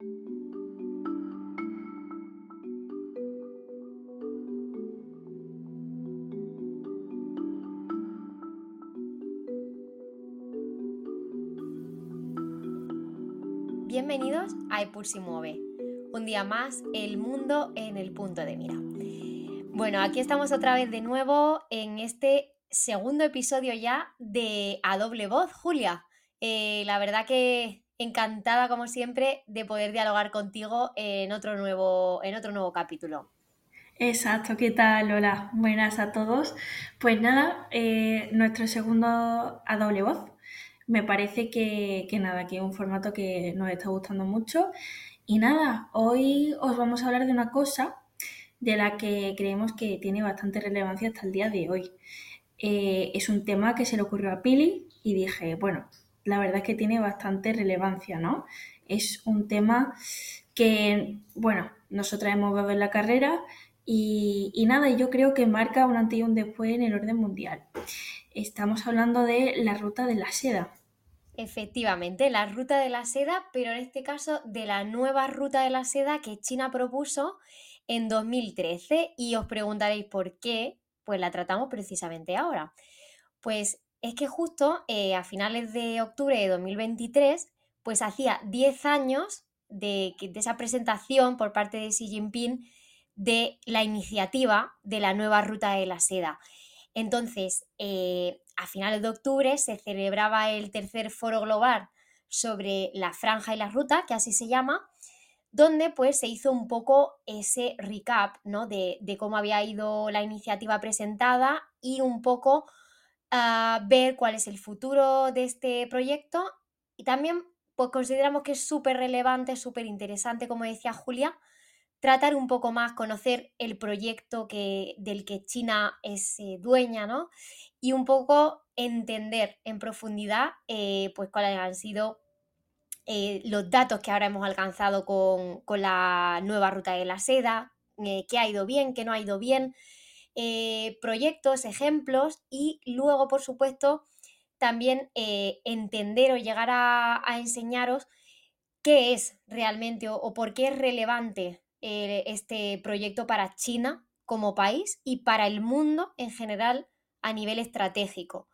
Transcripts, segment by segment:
Bienvenidos a Epursi Mueve. Un día más, el mundo en el punto de mira. Bueno, aquí estamos otra vez de nuevo en este segundo episodio ya de A Doble Voz, Julia. Eh, la verdad que encantada, como siempre, de poder dialogar contigo en otro nuevo, en otro nuevo capítulo. Exacto, ¿qué tal? Hola, buenas a todos. Pues nada, eh, nuestro segundo A Doble Voz me parece que, nada, que es un formato que nos está gustando mucho. Y nada, hoy os vamos a hablar de una cosa de la que creemos que tiene bastante relevancia hasta el día de hoy. Eh, es un tema que se le ocurrió a Pili y dije, bueno, la verdad es que tiene bastante relevancia, ¿no? Es un tema que, bueno, nosotras hemos dado en la carrera y, y nada, yo creo que marca un antes y un después en el orden mundial. Estamos hablando de la ruta de la seda. Efectivamente, la ruta de la seda, pero en este caso de la nueva ruta de la seda que China propuso en 2013 y os preguntaréis por qué, pues la tratamos precisamente ahora. Pues es que justo eh, a finales de octubre de 2023, pues hacía 10 años de, de esa presentación por parte de Xi Jinping de la iniciativa de la nueva ruta de la seda. Entonces, eh, a finales de octubre se celebraba el tercer foro global sobre la franja y la ruta, que así se llama, donde pues se hizo un poco ese recap ¿no? de, cómo había ido la iniciativa presentada y un poco ah, ver cuál es el futuro de este proyecto y también pues consideramos que es súper relevante, súper interesante, como decía Julia, tratar un poco más, conocer el proyecto que, del que China es eh, dueña, ¿no? Y un poco entender en profundidad eh, pues cuáles han sido eh, los datos que ahora hemos alcanzado con, con, la nueva ruta de la seda, qué ha ido bien, qué no ha ido bien, proyectos, ejemplos y luego, por supuesto, también entender o llegar a, enseñaros qué es realmente o por qué es relevante eh, este proyecto para China como país y para el mundo en general a nivel estratégico.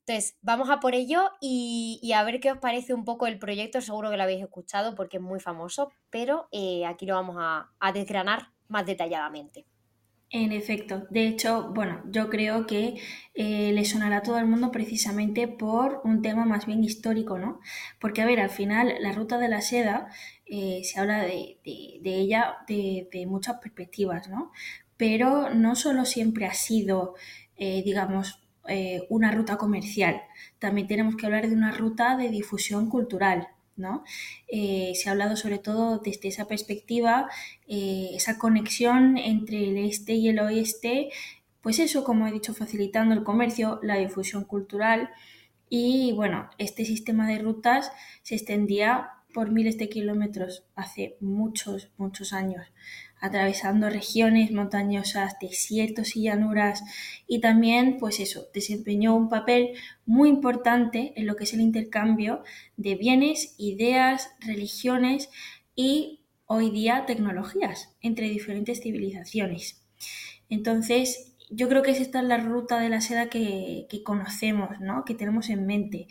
Entonces, vamos a por ello y, a ver qué os parece un poco el proyecto. Seguro que lo habéis escuchado porque es muy famoso, pero eh, aquí lo vamos a, desgranar más detalladamente. En efecto, de hecho, bueno, yo creo que eh, le sonará a todo el mundo precisamente por un tema más bien histórico, ¿no? Porque, a ver, al final la ruta de la seda eh, se habla de, ella de, muchas perspectivas, ¿no? Pero no solo siempre ha sido, eh, digamos, una ruta comercial, también tenemos que hablar de una ruta de difusión cultural, ¿no? se ha hablado sobre todo desde esa perspectiva, esa conexión entre el este y el oeste, pues eso, como he dicho, facilitando el comercio, la difusión cultural y bueno, este sistema de rutas se extendía por miles de kilómetros hace muchos, muchos años, atravesando regiones montañosas, desiertos y llanuras, y también, pues eso, desempeñó un papel muy importante en lo que es el intercambio de bienes, ideas, religiones y hoy día tecnologías entre diferentes civilizaciones. Entonces, yo creo que es esta la ruta de la seda que, que conocemos, ¿no? que tenemos en mente.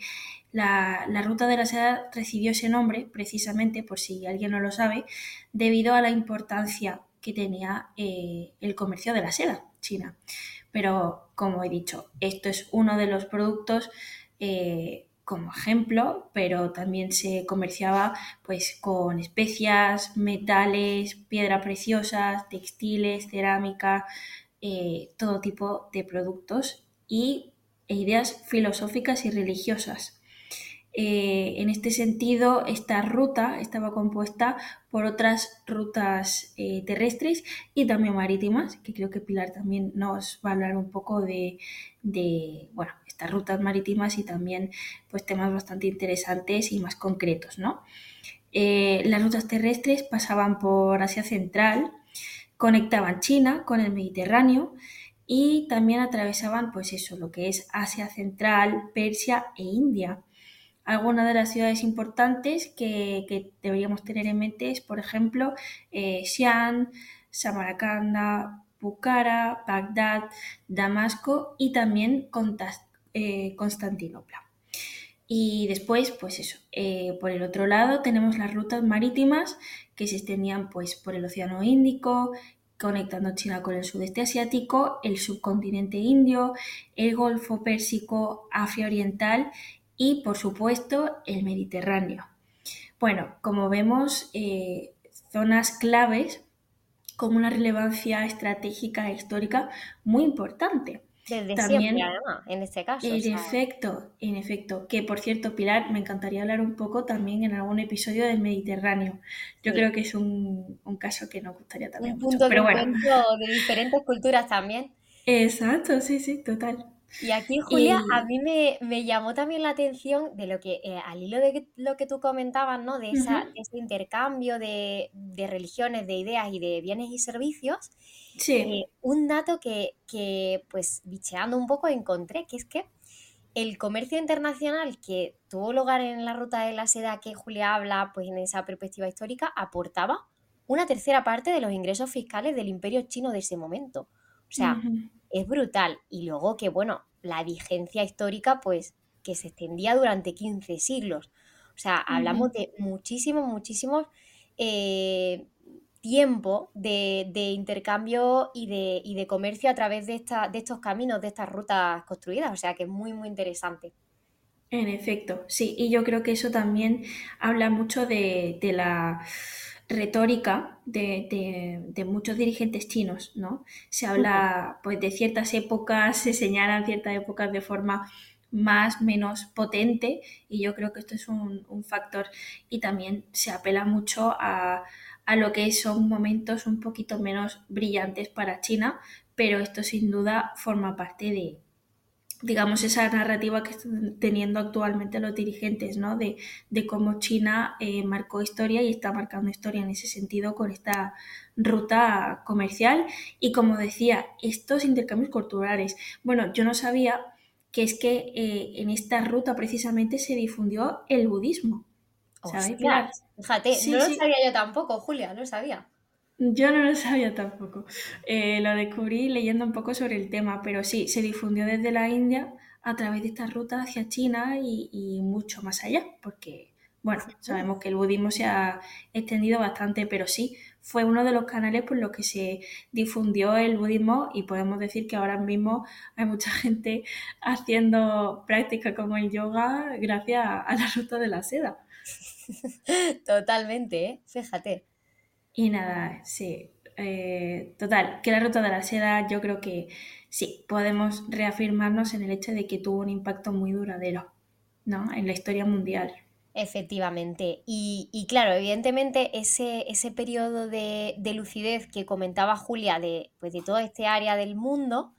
La, ruta de la seda recibió ese nombre, precisamente, por si alguien no lo sabe, debido a la importancia que tenía eh, el comercio de la seda china. Pero, como he dicho, esto es uno de los productos eh, como ejemplo, pero también se comerciaba pues con especias, metales, piedras preciosas, textiles, cerámica, eh, todo tipo de productos y e ideas filosóficas y religiosas. Eh, en este sentido, esta ruta estaba compuesta por otras rutas eh, terrestres y también marítimas, que creo que Pilar también nos va a hablar un poco de, estas rutas marítimas y también pues, temas bastante interesantes y más concretos. Eh, las rutas terrestres pasaban por Asia Central, conectaban China con el Mediterráneo y también atravesaban pues eso, lo que es Asia Central, Persia e India Algunas de las ciudades importantes que, deberíamos tener en mente es, por ejemplo, eh, Xi'an, Samarcanda, Bukhara, Bagdad, Damasco y también eh, Constantinopla. Y después, pues eso, eh, por el otro lado tenemos las rutas marítimas que se extendían pues por el Océano Índico, conectando China con el sudeste asiático, el subcontinente indio, el Golfo Pérsico, Asia Oriental y, por supuesto, el Mediterráneo. Bueno, como vemos, eh, zonas claves con una relevancia estratégica e histórica muy importante. Desde También, siempre, además, en este caso. En efecto, en efecto. Que por cierto, Pilar, me encantaría hablar un poco también en algún episodio del Mediterráneo. Yo creo que es un, caso que nos gustaría también. Un punto de de diferentes culturas también. Exacto, sí, sí, total. Y aquí, Julia, a mí me, llamó también la atención de lo que, eh, al hilo de lo que tú comentabas, ¿no? De, esa, ese intercambio de, religiones, de ideas y de bienes y servicios. Sí. Eh, un dato que, que, pues, bicheando un poco encontré, que es que el comercio internacional que tuvo lugar en la ruta de la seda que Julia habla, pues en esa perspectiva histórica, aportaba una tercera parte de los ingresos fiscales del imperio chino de ese momento. O sea, es brutal. Y luego que, bueno, la vigencia histórica, pues, que se extendía durante 15 siglos. O sea, hablamos de muchísimo, muchísimo eh, tiempo de, intercambio y de, de, comercio a través de, esta, de estos caminos, de estas rutas construidas. O sea, que es muy, muy interesante. En efecto, sí. Y yo creo que eso también habla mucho de la retórica de, muchos dirigentes chinos, ¿no? Se habla pues de ciertas épocas, se señalan ciertas épocas de forma más, menos potente y yo creo que esto es un, factor y también se apela mucho a, a, lo que son momentos un poquito menos brillantes para China, pero esto sin duda forma parte de, digamos, esa narrativa que están teniendo actualmente los dirigentes, ¿no? De, cómo China eh, marcó historia y está marcando historia en ese sentido con esta ruta comercial y, como decía, estos intercambios culturales. Bueno, yo no sabía que es que eh, en esta ruta precisamente se difundió el budismo. ¿Sabes? Fíjate, no lo sabía yo tampoco, Julia, no lo sabía. Yo no lo sabía tampoco. Eh, lo descubrí leyendo un poco sobre el tema, pero sí, se difundió desde la India a través de esta ruta hacia China y, mucho más allá, porque, bueno, sabemos que el budismo se ha extendido bastante, pero sí, fue uno de los canales por los que se difundió el budismo y podemos decir que ahora mismo hay mucha gente haciendo prácticas como el yoga gracias a la ruta de la seda. Totalmente, ¿eh? fíjate. Y nada, sí. Eh, total, que la ruta de la seda yo creo que sí, podemos reafirmarnos en el hecho de que tuvo un impacto muy duradero, ¿no? En la historia mundial. Efectivamente. Y, claro, evidentemente ese, ese periodo de, lucidez que comentaba Julia de, pues de todo este área del mundo,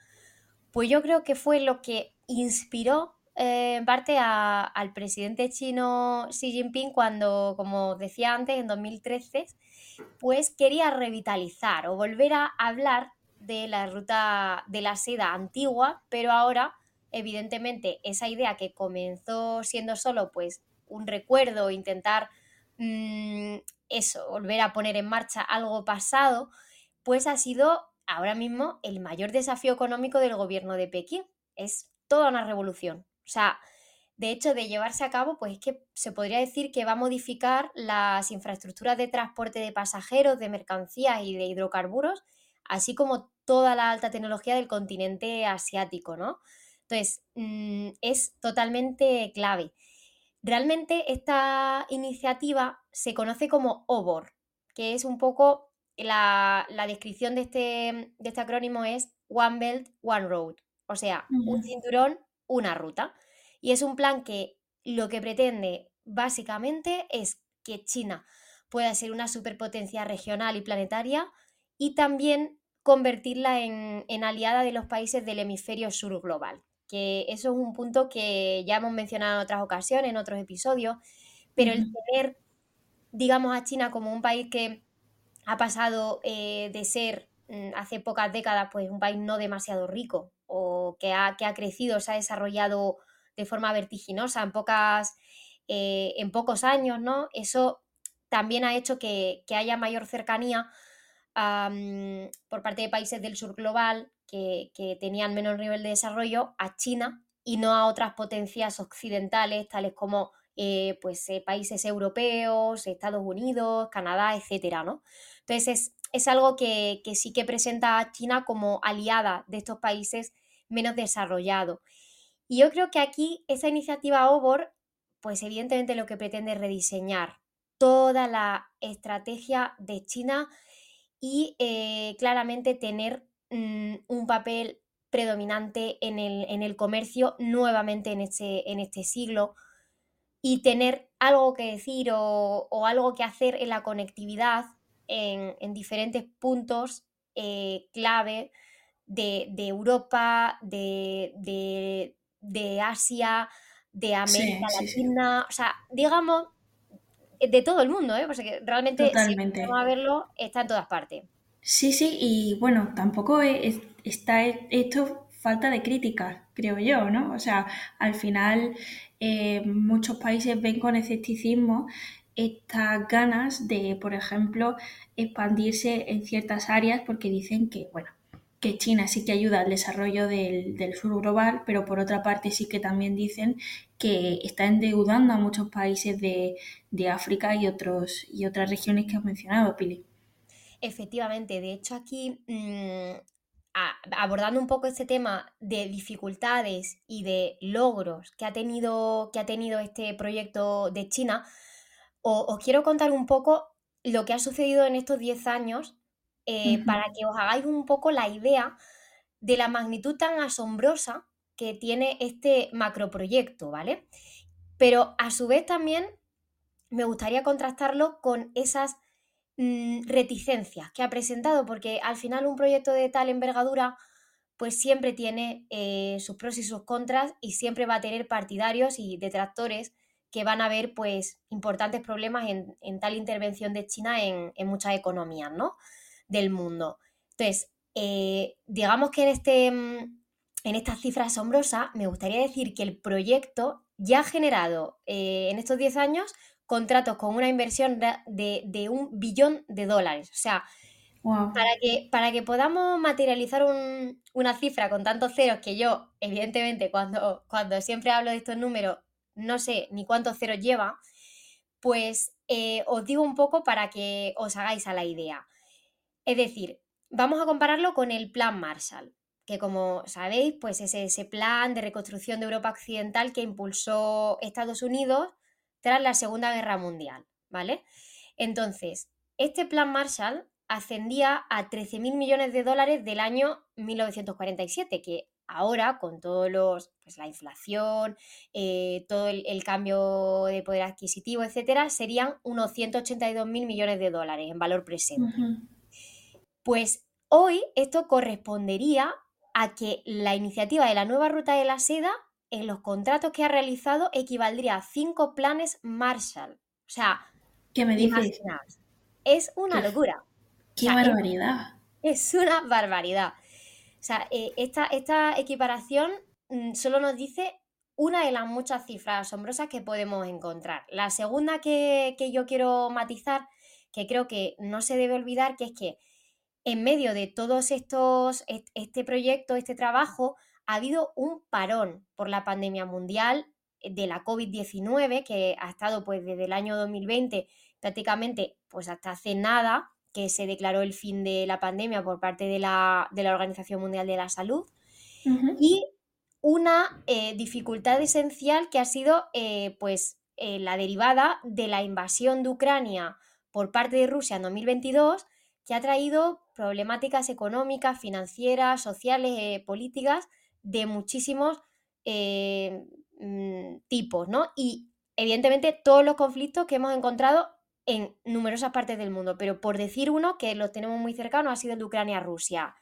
pues yo creo que fue lo que inspiró eh, en parte al presidente chino Xi Jinping cuando, como decía antes, en 2013 pues quería revitalizar o volver a hablar de la ruta de la seda antigua, pero ahora, evidentemente, esa idea que comenzó siendo solo pues un recuerdo, intentar mm, eso, volver a poner en marcha algo pasado, pues ha sido ahora mismo el mayor desafío económico del gobierno de Pekín. Es toda una revolución. O sea, de hecho, de llevarse a cabo, pues es que se podría decir que va a modificar las infraestructuras de transporte de pasajeros, de mercancías y de hidrocarburos, así como toda la alta tecnología del continente asiático, ¿no? Entonces, mm, es totalmente clave. Realmente esta iniciativa se conoce como OBOR, que es un poco la, descripción de este, de este acrónimo es One Belt, One Road, o sea, un cinturón, una ruta. Y es un plan que lo que pretende básicamente es que China pueda ser una superpotencia regional y planetaria y también convertirla en, aliada de los países del hemisferio sur global. Que eso es un punto que ya hemos mencionado en otras ocasiones, en otros episodios, pero el tener, digamos, a China como un país que ha pasado eh, de ser mm, hace pocas décadas pues un país no demasiado rico o que ha, que ha crecido, se ha desarrollado de forma vertiginosa en pocas eh, en pocos años, ¿no? Eso también ha hecho que, haya mayor cercanía por parte de países del sur global que, que tenían menor nivel de desarrollo a China y no a otras potencias occidentales, tales como eh, pues, eh, países europeos, Estados Unidos, Canadá, etcétera, ¿no? Entonces es, algo que, sí que presenta a China como aliada de estos países menos desarrollados. Y yo creo que aquí esa iniciativa OBOR, pues evidentemente lo que pretende es rediseñar toda la estrategia de China y eh, claramente tener mm, un papel predominante en el, en el, comercio nuevamente en este, en este siglo y tener algo que decir o, algo que hacer en la conectividad en, diferentes puntos eh, clave de, Europa, de, Asia, de América Latina, o sea, digamos, de todo el mundo, ¿eh? porque realmente si vamos a verlo, está en todas partes. Sí, sí, y bueno, tampoco está esto falta de crítica, creo yo, ¿no? O sea, al final eh, muchos países ven con escepticismo estas ganas de, por ejemplo, expandirse en ciertas áreas porque dicen que, bueno, que China sí que ayuda al desarrollo del, sur global, pero por otra parte sí que también dicen que está endeudando a muchos países de, África y, otros, y otras regiones que has mencionado, Pili. Efectivamente, de hecho aquí mm, abordando un poco este tema de dificultades y de logros que ha tenido, que ha tenido este proyecto de China, os, quiero contar un poco lo que ha sucedido en estos 10 años eh, para que os hagáis un poco la idea de la magnitud tan asombrosa que tiene este macroproyecto, ¿vale? Pero a su vez también me gustaría contrastarlo con esas Mm, reticencias que ha presentado, porque al final un proyecto de tal envergadura pues siempre tiene eh, sus pros y sus contras y siempre va a tener partidarios y detractores que van a ver pues importantes problemas en, tal intervención de China en, muchas economías ¿no? Del mundo. Entonces, eh, digamos que en, este, mm, en esta cifra asombrosa me gustaría decir que el proyecto ya ha generado eh, en estos 10 años contratos con una inversión de, un billón de dólares. O sea, para, que, para que podamos materializar una cifra con tantos ceros que yo, evidentemente, cuando, cuando siempre hablo de estos números, no sé ni cuántos ceros lleva, pues eh, os digo un poco para que os hagáis a la idea. Es decir, vamos a compararlo con el Plan Marshall, que como sabéis, pues es ese plan de reconstrucción de Europa Occidental que impulsó Estados Unidos tras la Segunda Guerra Mundial, ¿vale? Entonces, este plan Marshall ascendía a 13.000 millones de dólares del año 1947, que ahora con todos los, pues la inflación, eh, todo el, cambio de poder adquisitivo, etcétera, serían unos 182.000 millones de dólares en valor presente. Pues hoy esto correspondería a que la iniciativa de la nueva ruta de la seda en los contratos que ha realizado equivaldría a cinco planes Marshall. O sea, ¿qué me dices? Es una locura. ¡Qué barbaridad! Es, una barbaridad. O sea, eh, esta, esta, equiparación mm, solo nos dice una de las muchas cifras asombrosas que podemos encontrar. La segunda que, que yo quiero matizar, que creo que no se debe olvidar, que es que en medio de todos estos, este proyecto, este trabajo, ha habido un parón por la pandemia mundial eh, de la COVID-19 que ha estado pues desde el año 2020 prácticamente pues hasta hace nada que se declaró el fin de la pandemia por parte de la, Organización Mundial de la Salud. Y una eh, dificultad esencial que ha sido eh, pues la derivada de la invasión de Ucrania por parte de Rusia en 2022 que ha traído problemáticas económicas, financieras, sociales, políticas de muchísimos eh, mm, tipos, ¿no? Y evidentemente todos los conflictos que hemos encontrado en numerosas partes del mundo, pero por decir uno que lo tenemos muy cercano ha sido el de Ucrania-Rusia.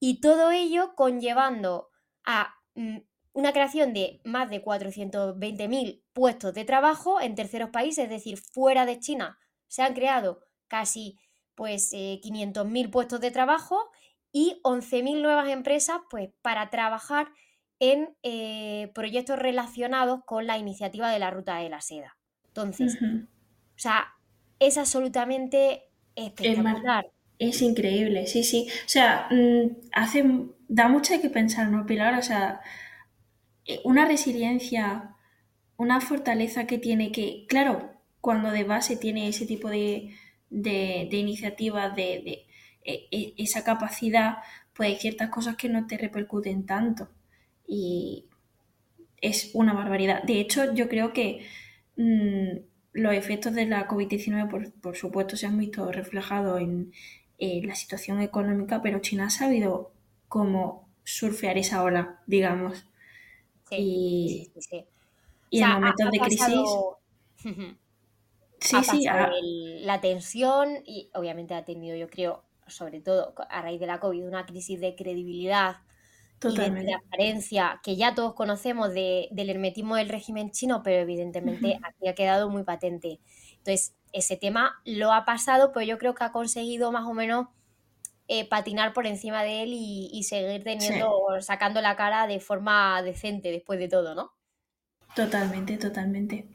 Y todo ello conllevando a mm, una creación de más de 420.000 puestos de trabajo en terceros países, es decir, fuera de China se han creado casi pues 500.000 eh, puestos de trabajo y 11.000 nuevas empresas pues, para trabajar en eh, proyectos relacionados con la iniciativa de la Ruta de la Seda. Entonces, o sea, es absolutamente espectacular. Es increíble, sí, sí. O sea, mm, hace, da mucho que pensar, ¿no, Pilar? O sea, eh, una resiliencia, una fortaleza que tiene que, claro, cuando de base tiene ese tipo de, de, de iniciativa, de, de e- e- esa capacidad, pues hay ciertas cosas que no te repercuten tanto. Y es una barbaridad. De hecho, yo creo que mm, los efectos de la COVID-19, por, por supuesto, se han visto reflejados en la situación económica, pero China ha sabido cómo surfear esa ola, digamos. Sí, Y, sí, sí. Y en sea, momentos de crisis, pasado, sí, ha sí, pasado ah, el- la tensión y obviamente ha tenido, yo creo, sobre todo a raíz de la COVID, una crisis de credibilidad y de transparencia que ya todos conocemos de- del hermetismo del régimen chino, pero evidentemente aquí ha quedado muy patente. Entonces, ese tema lo ha pasado, pero yo creo que ha conseguido más o menos eh, patinar por encima de él y, y seguir Sí, teniendo, sacando la cara de forma decente después de todo, ¿no? totalmente, totalmente.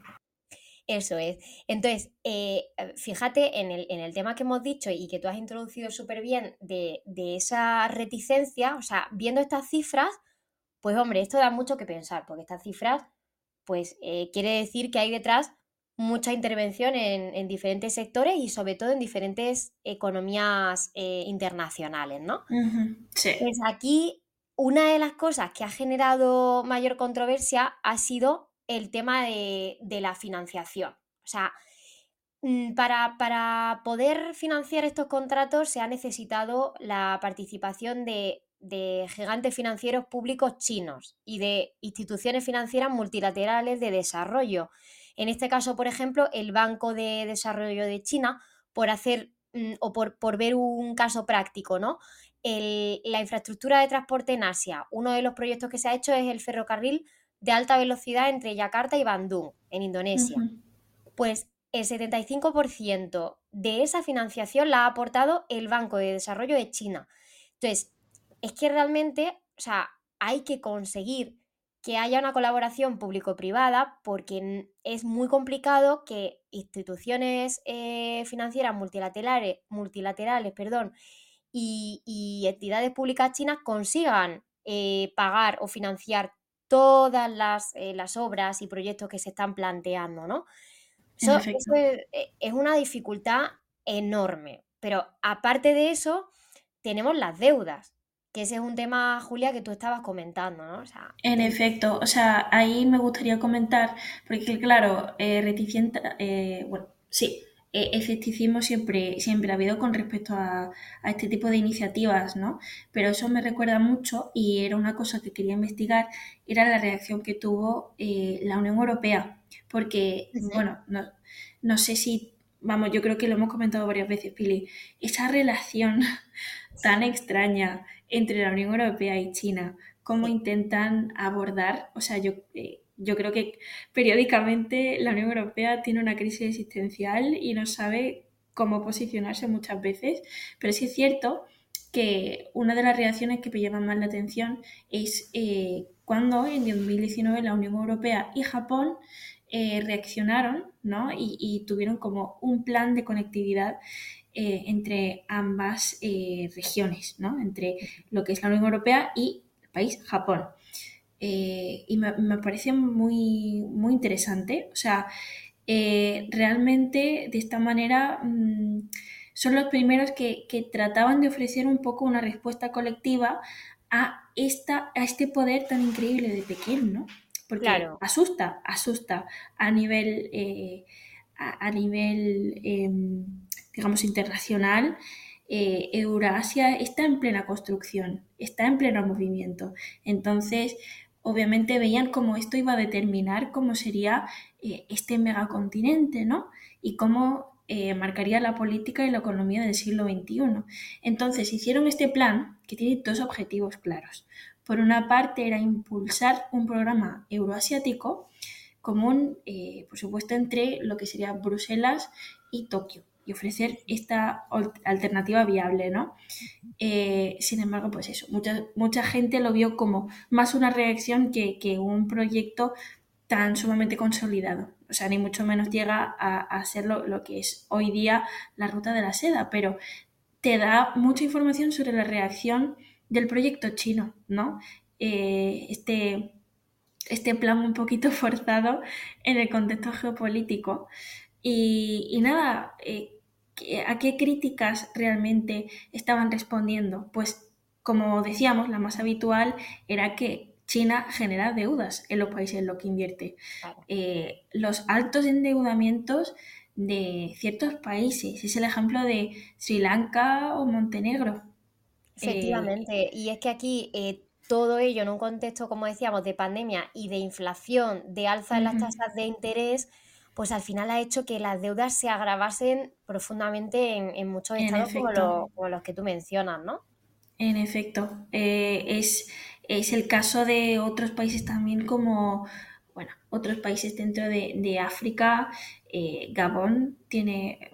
Eso es. Entonces, eh, eh, fíjate en el, en el tema que hemos dicho y que tú has introducido súper bien de, de esa reticencia, o sea, viendo estas cifras, pues hombre, esto da mucho que pensar, porque estas cifras, pues eh, quiere decir que hay detrás mucha intervención en, en diferentes sectores y sobre todo en diferentes economías eh, internacionales, ¿no? Ujú. Sí, Pues aquí una de las cosas que ha generado mayor controversia ha sido el tema de, la financiación. O sea, mm, para, poder financiar estos contratos se ha necesitado la participación de, gigantes financieros públicos chinos y de instituciones financieras multilaterales de desarrollo. En este caso, por ejemplo, el Banco de Desarrollo de China, por hacer mm, o por, ver un caso práctico, ¿no? la infraestructura de transporte en Asia. Uno de los proyectos que se ha hecho es el ferrocarril de alta velocidad entre Yakarta y Bandung, en Indonesia. Pues el 75% de esa financiación la ha aportado el Banco de Desarrollo de China. Entonces, es que realmente, o sea, hay que conseguir que haya una colaboración público-privada porque es muy complicado que instituciones eh, financieras multilaterales, multilaterales perdón, y, y entidades públicas chinas consigan eh, pagar o financiar todas las, eh, las obras y proyectos que se están planteando, ¿no? Eso, eso es, es una dificultad enorme. Pero aparte de eso, tenemos las deudas, que ese es un tema, Julia, que tú estabas comentando, ¿no? O sea, En efecto, o sea, ahí me gustaría comentar, porque claro, eh, reticente, eh, bueno, sí, escepticismo siempre, siempre ha habido con respecto a, a este tipo de iniciativas, ¿no? Pero eso me recuerda mucho y era una cosa que quería investigar, era la reacción que tuvo eh, la Unión Europea, porque, bueno, no, no sé si, vamos, yo creo que lo hemos comentado varias veces, Pili, esa relación tan extraña entre la Unión Europea y China cómo intentan abordar, o sea, yo, eh, yo creo que periódicamente la Unión Europea tiene una crisis existencial y no sabe cómo posicionarse muchas veces, pero sí es cierto que una de las reacciones que me llaman más la atención es eh, cuando en 2019 la Unión Europea y Japón eh, reaccionaron ¿no? y, tuvieron como un plan de conectividad eh, entre ambas regiones, ¿no? entre lo que es la Unión Europea y el país Japón. Eh, y me, me, parece muy, muy interesante. O sea, eh, realmente de esta manera mmm, son los primeros que, que, trataban de ofrecer un poco una respuesta colectiva a, esta, a este poder tan increíble de Pekín, ¿no? Porque claro. asusta, asusta a nivel, eh, a, a, nivel eh, digamos, internacional, eh, Eurasia está en plena construcción, está en pleno movimiento. Entonces, obviamente veían cómo esto iba a determinar cómo sería eh, este megacontinente, ¿no? Y cómo eh, marcaría la política y la economía del siglo XXI. Entonces, hicieron este plan que tiene dos objetivos claros. Por una parte, era impulsar un programa euroasiático común, eh, por supuesto, entre lo que sería Bruselas y Tokio. Y ofrecer esta alternativa viable, ¿no? Eh, sin embargo, pues eso, mucha, mucha gente lo vio como más una reacción que, un proyecto tan sumamente consolidado. O sea, ni mucho menos llega a, ser lo, que es hoy día la ruta de la seda, pero te da mucha información sobre la reacción del proyecto chino, ¿no? Eh, este, este plan un poquito forzado en el contexto geopolítico. Y, nada, eh, ¿a qué críticas realmente estaban respondiendo? Pues como decíamos, la más habitual era que China genera deudas en los países en los que invierte. Eh, los altos endeudamientos de ciertos países, es el ejemplo de Sri Lanka o Montenegro. Efectivamente, y es que aquí todo ello en un contexto, como decíamos, de pandemia y de inflación, de alza en las tasas de interés, pues al final ha hecho que las deudas se agravasen profundamente en, muchos estados como, los que tú mencionas, ¿no? En efecto, eh, es, es, el caso de otros países también como, bueno, otros países dentro de, África, eh, Gabón tiene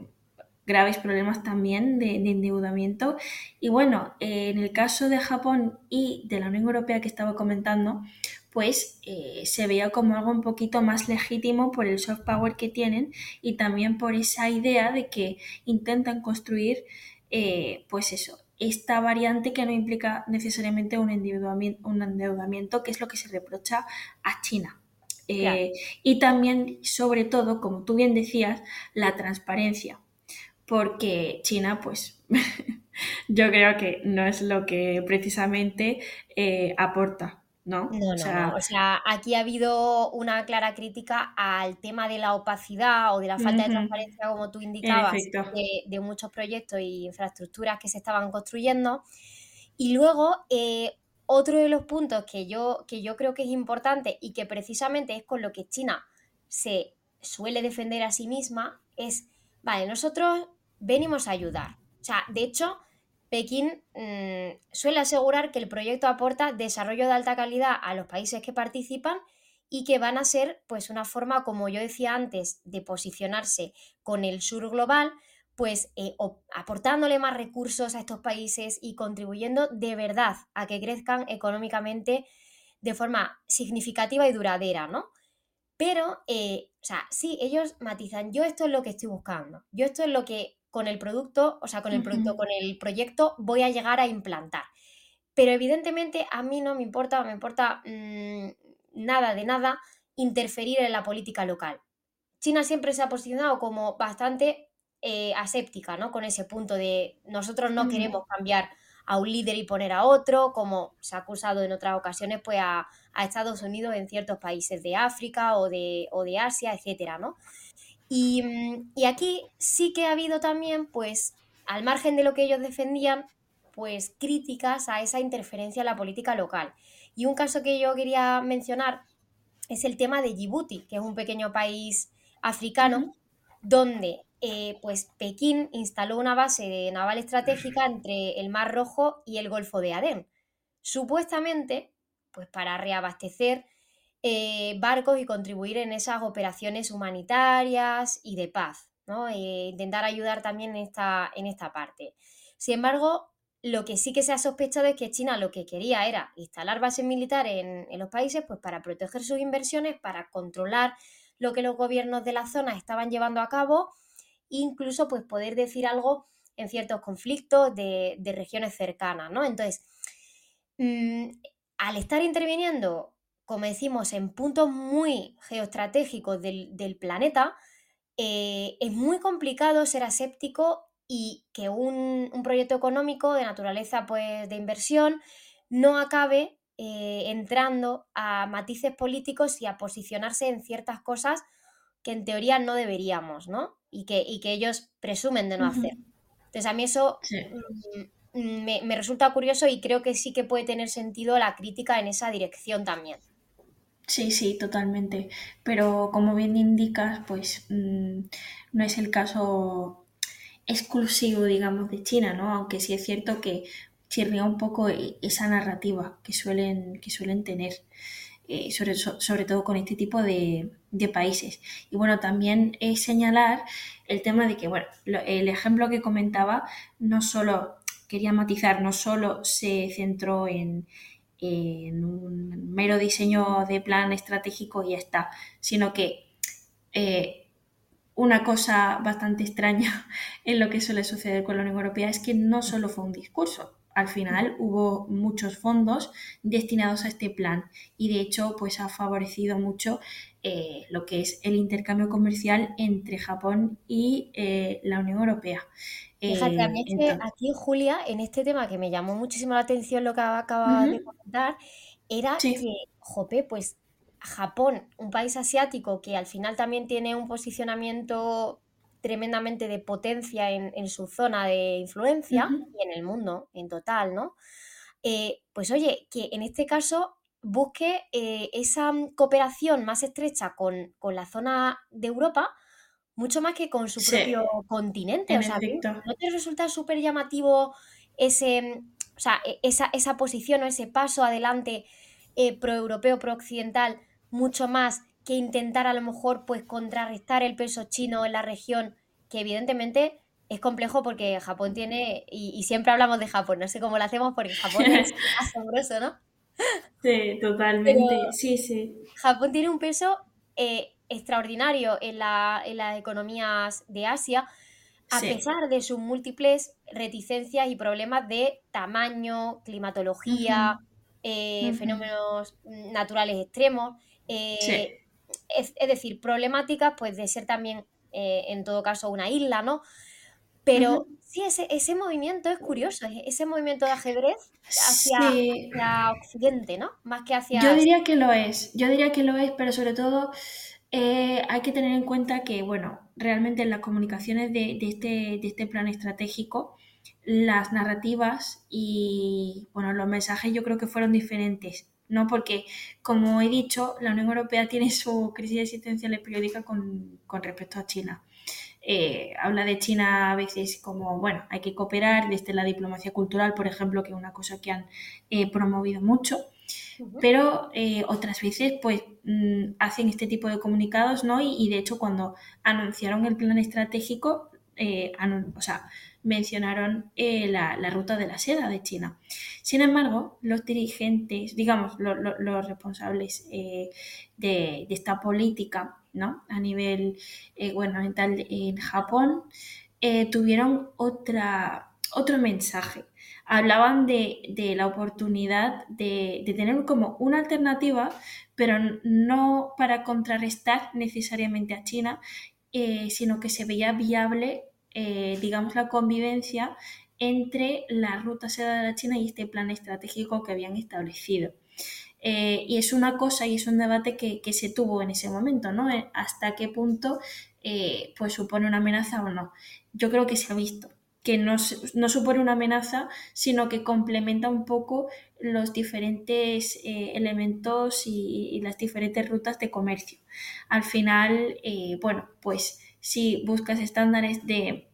graves problemas también de, endeudamiento. Y bueno, en el caso de Japón y de la Unión Europea que estaba comentando, pues eh, se veía como algo un poquito más legítimo por el soft power que tienen y también por esa idea de que intentan construir, eh, pues eso, esta variante que no implica necesariamente un endeudamiento, un endeudamiento, que es lo que se reprocha a China. Eh, y también, sobre todo, como tú bien decías, la transparencia porque China, pues, yo creo que no es lo que precisamente eh, aporta. ¿No? No, no, o sea, aquí ha habido una clara crítica al tema de la opacidad o de la falta de transparencia, como tú indicabas, de, muchos proyectos y infraestructuras que se estaban construyendo. Y luego, eh, otro de los puntos que yo, que yo creo que es importante y que precisamente es con lo que China se suele defender a sí misma, es, vale, nosotros venimos a ayudar. O sea, de hecho, Pekín mm, suele asegurar que el proyecto aporta desarrollo de alta calidad a los países que participan y que van a ser pues una forma, como yo decía antes, de posicionarse con el sur global, pues eh, aportándole más recursos a estos países y contribuyendo de verdad a que crezcan económicamente de forma significativa y duradera, ¿no? Pero, eh, o sea, sí, ellos matizan, yo esto es lo que estoy buscando, yo esto es lo que con el producto, o sea, con el producto, con el proyecto voy a llegar a implantar. Pero evidentemente a mí no me importa, me importa mm, nada de nada interferir en la política local. China siempre se ha posicionado como bastante eh, aséptica, ¿no? Con ese punto de nosotros no queremos cambiar a un líder y poner a otro, como se ha acusado en otras ocasiones, pues a, Estados Unidos en ciertos países de África o de, o de Asia, etcétera, ¿no? Mm, y, aquí sí que ha habido también, pues, al margen de lo que ellos defendían, pues críticas a esa interferencia en la política local. Y un caso que yo quería mencionar es el tema de Djibouti, que es un pequeño país africano, donde eh, pues Pekín instaló una base naval estratégica entre el Mar Rojo y el Golfo de Adén. Supuestamente, pues para reabastecer eh, barcos y contribuir en esas operaciones humanitarias y de paz, ¿no? E intentar ayudar también en esta, en esta parte. Sin embargo, lo que sí que se ha sospechado es que China lo que quería era instalar bases militares en, los países pues para proteger sus inversiones, para controlar lo que los gobiernos de la zona estaban llevando a cabo, incluso pues poder decir algo en ciertos conflictos de, regiones cercanas, ¿no? Entonces, mm, al estar interviniendo como decimos, en puntos muy geoestratégicos del, planeta, eh, es muy complicado ser aséptico y que un, proyecto económico de naturaleza pues, de inversión no acabe eh, entrando a matices políticos y a posicionarse en ciertas cosas que en teoría no deberíamos, ¿no? Y que, que ellos presumen de no hacer. Entonces a mí eso mm, me, me resulta curioso y creo que sí que puede tener sentido la crítica en esa dirección también. Sí, sí, totalmente. Pero como bien indicas, pues mm, no es el caso exclusivo, digamos, de China, ¿no? Aunque sí es cierto que chirría un poco e, esa narrativa que suelen, que suelen tener. eh, sobre, sobre, todo con este tipo de, de, países. Y bueno, también es señalar el tema de que, bueno, el ejemplo que comentaba no solo, quería matizar, no solo se centró en, en un mero diseño de plan estratégico y ya está, sino que eh, una cosa bastante extraña en lo que suele suceder con la Unión Europea es que no solo fue un discurso, al final hubo muchos fondos destinados a este plan y de hecho pues ha favorecido mucho eh, lo que es el intercambio comercial entre Japón y eh, la Unión Europea. Fíjate, a mí es que aquí, Julia, en este tema que me llamó muchísimo la atención lo que acaba de comentar, era que, jope, pues Japón, un país asiático que al final también tiene un posicionamiento tremendamente de potencia en, su zona de influencia y en el mundo en total, ¿no? Eh, pues oye, que en este caso busque eh, esa cooperación más estrecha con, la zona de Europa, mucho más que con su propio continente. o sea, ¿no te resulta súper llamativo ese, o sea, e, esa, esa, posición o ese paso adelante eh, pro-europeo, pro-occidental, mucho más que intentar a lo mejor pues contrarrestar el peso chino en la región, que evidentemente es complejo porque Japón tiene, y, siempre hablamos de Japón, no sé cómo lo hacemos porque Japón es asombroso, ¿no? Sí, totalmente, sí, sí. Japón tiene un peso eh, extraordinario en, la, en, las economías de Asia, a pesar de sus múltiples reticencias y problemas de tamaño, climatología, eh, fenómenos naturales extremos. Eh, es, decir, problemáticas, pues de ser también, en todo caso, una isla, ¿no? Pero sí, ese, ese, movimiento es curioso, ese movimiento de ajedrez hacia, Occidente, ¿no? Más que hacia... Yo diría que lo es, yo diría que lo es, pero sobre todo eh, hay que tener en cuenta que, bueno, realmente en las comunicaciones de, de, este, de este plan estratégico, las narrativas y, bueno, los mensajes yo creo que fueron diferentes ¿no? Porque, como he dicho, la Unión Europea tiene su crisis existencial periódica con, con respecto a China. Eh, habla de China a veces como, bueno, hay que cooperar desde la diplomacia cultural, por ejemplo, que es una cosa que han eh, promovido mucho, pero eh, otras veces pues mm, hacen este tipo de comunicados, ¿no? Y, y, de hecho cuando anunciaron el plan estratégico, o sea, mencionaron eh, la, ruta de la seda de China. Sin embargo, los dirigentes, digamos, los responsables de, esta política ¿no? a nivel eh, gubernamental en Japón tuvieron otra, otro mensaje. Hablaban de, la oportunidad de, de tener como una alternativa, pero no para contrarrestar necesariamente a China, sino que se veía viable eh, digamos, la convivencia entre la ruta seda de la China y este plan estratégico que habían establecido. Eh, y es una cosa y es un debate que, se tuvo en ese momento, ¿no? Eh, hasta qué punto pues supone una amenaza o no. Yo creo que se ha visto que no, no supone una amenaza, sino que complementa un poco los diferentes elementos y, las diferentes rutas de comercio. Al final, bueno, pues si buscas estándares de,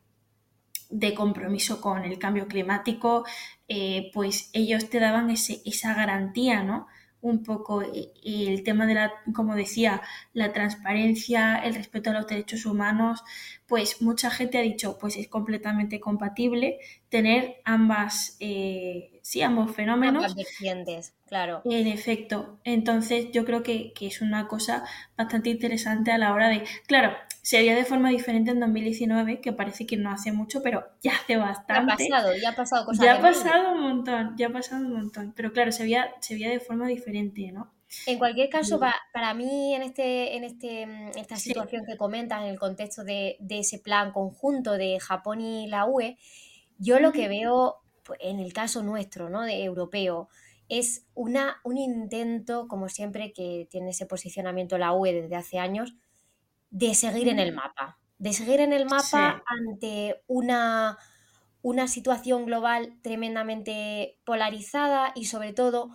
compromiso con el cambio climático, eh, pues ellos te daban esa garantía, ¿no? Un poco eh, el tema de la, como decía, la transparencia, el respeto a los derechos humanos, pues mucha gente ha dicho, pues es completamente compatible tener ambas, eh, sí, ambos fenómenos. Ambas claro. En efecto, entonces yo creo que, que, es una cosa bastante interesante a la hora de, claro, se haría de forma diferente en 2019, que parece que no hace mucho, pero ya hace bastante. Ya ha pasado, ya ha pasado cosas. Ya ha pasado un montón, ya ha pasado un montón, pero claro, se veía, se veía de forma diferente, ¿no? En cualquier caso, para, para, mí, en, este, en este, mm, esta situación que comentas, en el contexto de, de, ese plan conjunto de Japón y la UE, yo lo que veo en el caso nuestro, ¿no? De europeo, es una, un intento, como siempre, que tiene ese posicionamiento la UE desde hace años, de seguir en el mapa, de seguir en el mapa ante una, una situación global tremendamente polarizada y sobre todo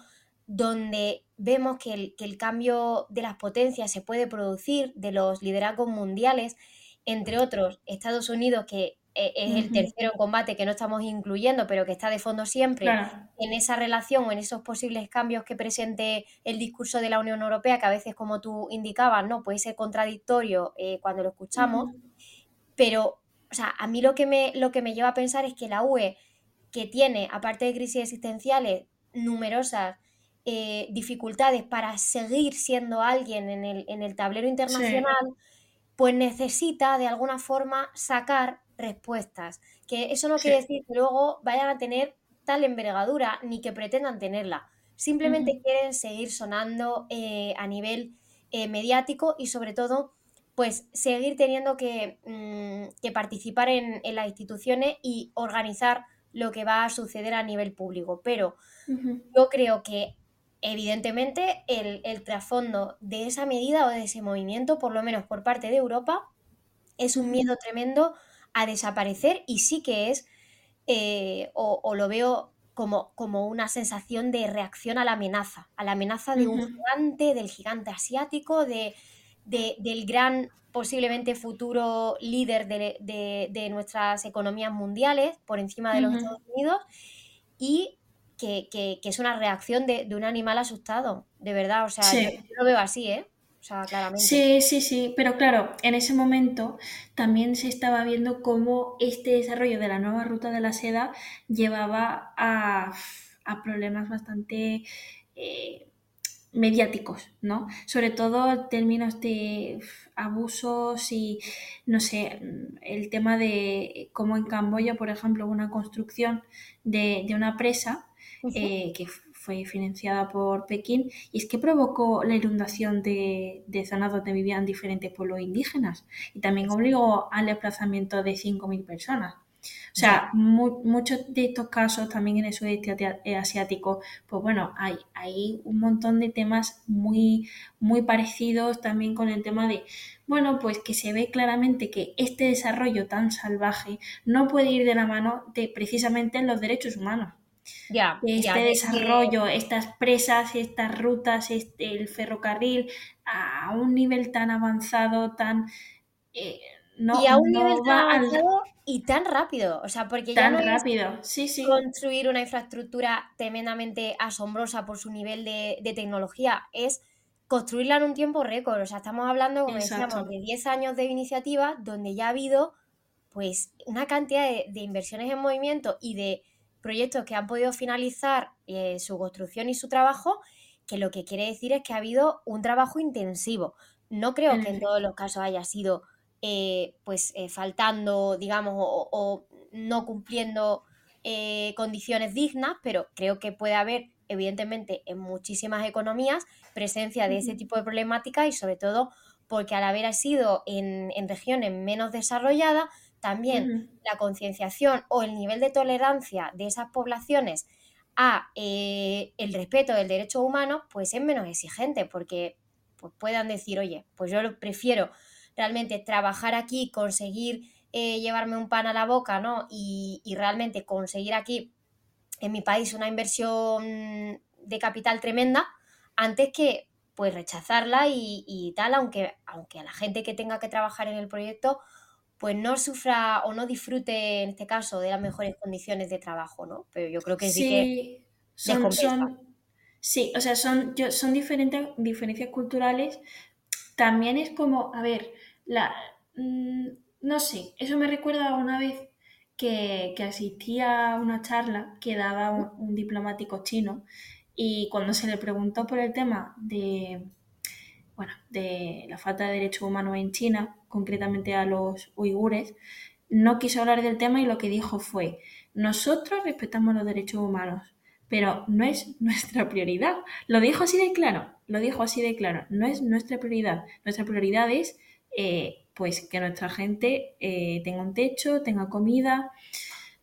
donde vemos que el, que el, cambio de las potencias se puede producir, de los liderazgos mundiales, entre otros Estados Unidos, que es el tercero en combate que no estamos incluyendo, pero que está de fondo siempre en esa relación o en esos posibles cambios que presente el discurso de la Unión Europea, que a veces, como tú indicabas, no puede ser contradictorio eh, cuando lo escuchamos. Pero, o sea, a mí lo que, me, lo que me lleva a pensar es que la UE, que tiene, aparte de crisis existenciales, numerosas eh, dificultades para seguir siendo alguien en el, en el tablero internacional, pues necesita de alguna forma sacar respuestas. Que eso no quiere decir que luego vayan a tener tal envergadura ni que pretendan tenerla. Simplemente quieren seguir sonando eh, a nivel eh, mediático y sobre todo pues seguir teniendo que, mm, participar en, las instituciones y organizar lo que va a suceder a nivel público. Pero yo creo que evidentemente el, el, trasfondo de esa medida o de ese movimiento, por lo menos por parte de Europa, es un miedo tremendo a desaparecer y sí que es, eh, o, lo veo como, como, una sensación de reacción a la amenaza, a la amenaza de un gigante, del gigante asiático, de, del gran posiblemente futuro líder de, nuestras economías mundiales por encima de los Estados Unidos y que, es una reacción de, un animal asustado, de verdad, o sea, yo, lo veo así, ¿eh? Sí, sí, sí, pero claro, en ese momento también se estaba viendo cómo este desarrollo de la nueva ruta de la seda llevaba a, problemas bastante eh, mediáticos, ¿no? Sobre todo en términos de abusos y, no sé, el tema de cómo en Camboya, por ejemplo, una construcción de, una presa eh, que fue financiada por Pekín y es que provocó la inundación de, zonas donde vivían diferentes pueblos indígenas y también obligó al desplazamiento de 5.000 personas. O sea, muchos de estos casos también en el sudeste eh, asiático, pues bueno, hay, hay un montón de temas muy, muy parecidos también con el tema de, bueno, pues que se ve claramente que este desarrollo tan salvaje no puede ir de la mano de precisamente los derechos humanos. Ya, este desarrollo, estas presas, estas rutas, este, el ferrocarril a un nivel tan avanzado, tan... Eh, no, y a un nivel tan avanzado y tan rápido, o sea, porque ya no rápido, sí, sí. construir una infraestructura tremendamente asombrosa por su nivel de, tecnología, es construirla en un tiempo récord, o sea, estamos hablando, como decíamos, de 10 años de iniciativa donde ya ha habido pues una cantidad de inversiones en movimiento y de proyectos que han podido finalizar eh, su construcción y su trabajo, que lo que quiere decir es que ha habido un trabajo intensivo. No creo que en todos los casos haya sido eh, pues eh, faltando, digamos, o, no cumpliendo condiciones dignas, pero creo que puede haber, evidentemente, en muchísimas economías presencia de ese tipo de problemática y sobre todo porque al haber sido en, en regiones menos desarrolladas, también la concienciación o el nivel de tolerancia de esas poblaciones a eh, el respeto del derecho humano, pues es menos exigente, porque pues, puedan decir, oye, pues yo prefiero realmente trabajar aquí, conseguir eh, llevarme un pan a la boca, ¿no? Y, realmente conseguir aquí en mi país una inversión de capital tremenda, antes que pues rechazarla y, y tal, aunque, aunque a la gente que tenga que trabajar en el proyecto pues no sufra o no disfrute, en este caso, de las mejores condiciones de trabajo, ¿no? Pero yo creo que sí, que son, sí, o sea, son, son diferentes diferencias culturales. También es como, a ver, la, mm, no sé, eso me recuerda a una vez que, que asistía a una charla que daba un diplomático chino y cuando se le preguntó por el tema de bueno, de la falta de derechos humanos en China, concretamente a los uigures, no quiso hablar del tema y lo que dijo fue, nosotros respetamos los derechos humanos, pero no es nuestra prioridad. Lo dijo así de claro, lo dijo así de claro, no es nuestra prioridad. Nuestra prioridad es eh, pues que nuestra gente eh, tenga un techo, tenga comida,